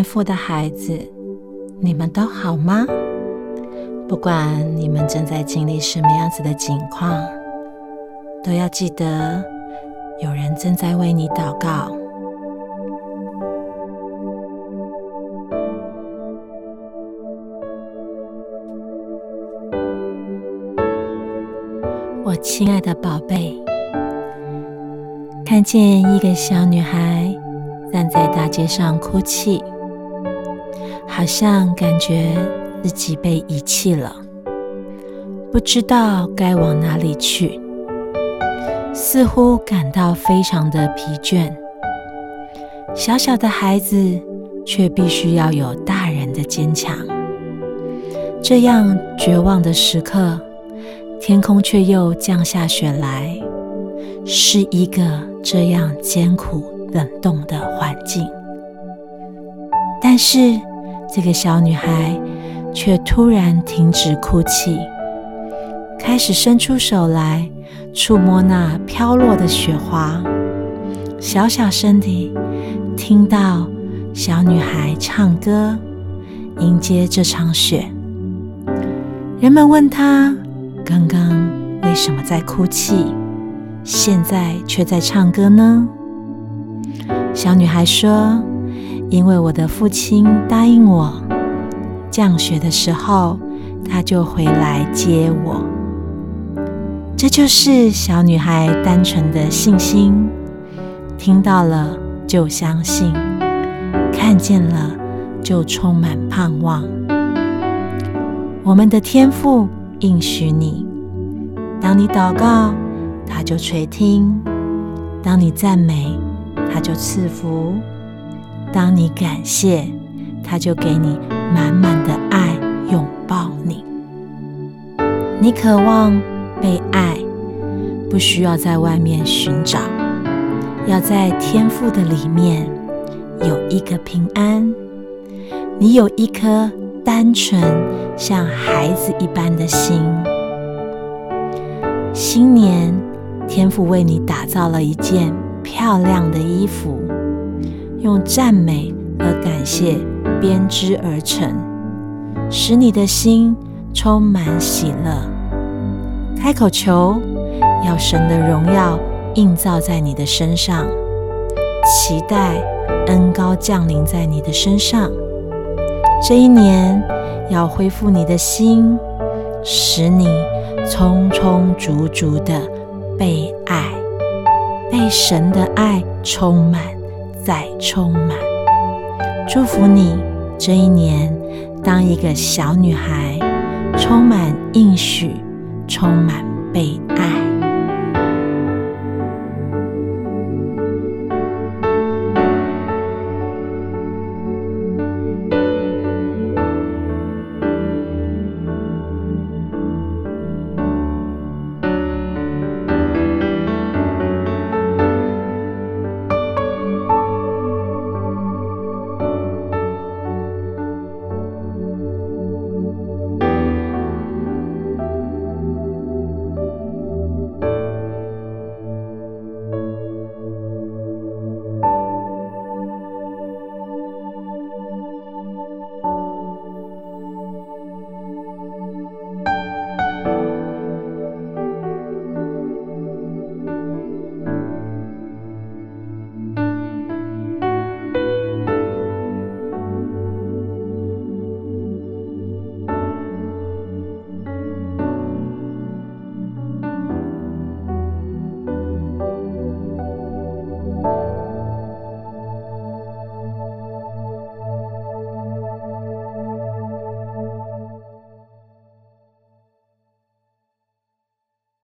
福的孩子，你们都好吗？不管你们正在经历什么样子的境况，都要记得有人正在为你祷告。我亲爱的宝贝，看见一个小女孩站在大街上哭泣，好像感觉自己被遗弃了，不知道该往哪里去，似乎感到非常的疲倦。小小的孩子却必须要有大人的坚强，这样绝望的时刻。天空却又降下雪来，是一个这样艰苦冷冻的环境。但是，这个小女孩却突然停止哭泣，开始伸出手来触摸那飘落的雪花，小小声地听到小女孩唱歌，迎接这场雪。人们问她。刚刚为什么在哭泣？现在却在唱歌呢？小女孩说：“因为我的父亲答应我，降雪的时候他就回来接我。”这就是小女孩单纯的信心。听到了就相信，看见了就充满盼望。我们的天赋。应许你，当你祷告，他就垂听；当你赞美，他就赐福；当你感谢，他就给你满满的爱，拥抱你。你渴望被爱，不需要在外面寻找，要在天赋的里面有一个平安。你有一颗。单纯像孩子一般的心。新年，天父为你打造了一件漂亮的衣服，用赞美和感谢编织而成，使你的心充满喜乐。开口求，要神的荣耀映照在你的身上，期待恩高降临在你的身上。这一年要恢复你的心，使你充充足足的被爱，被神的爱充满再充满。祝福你这一年当一个小女孩，充满应许，充满被爱。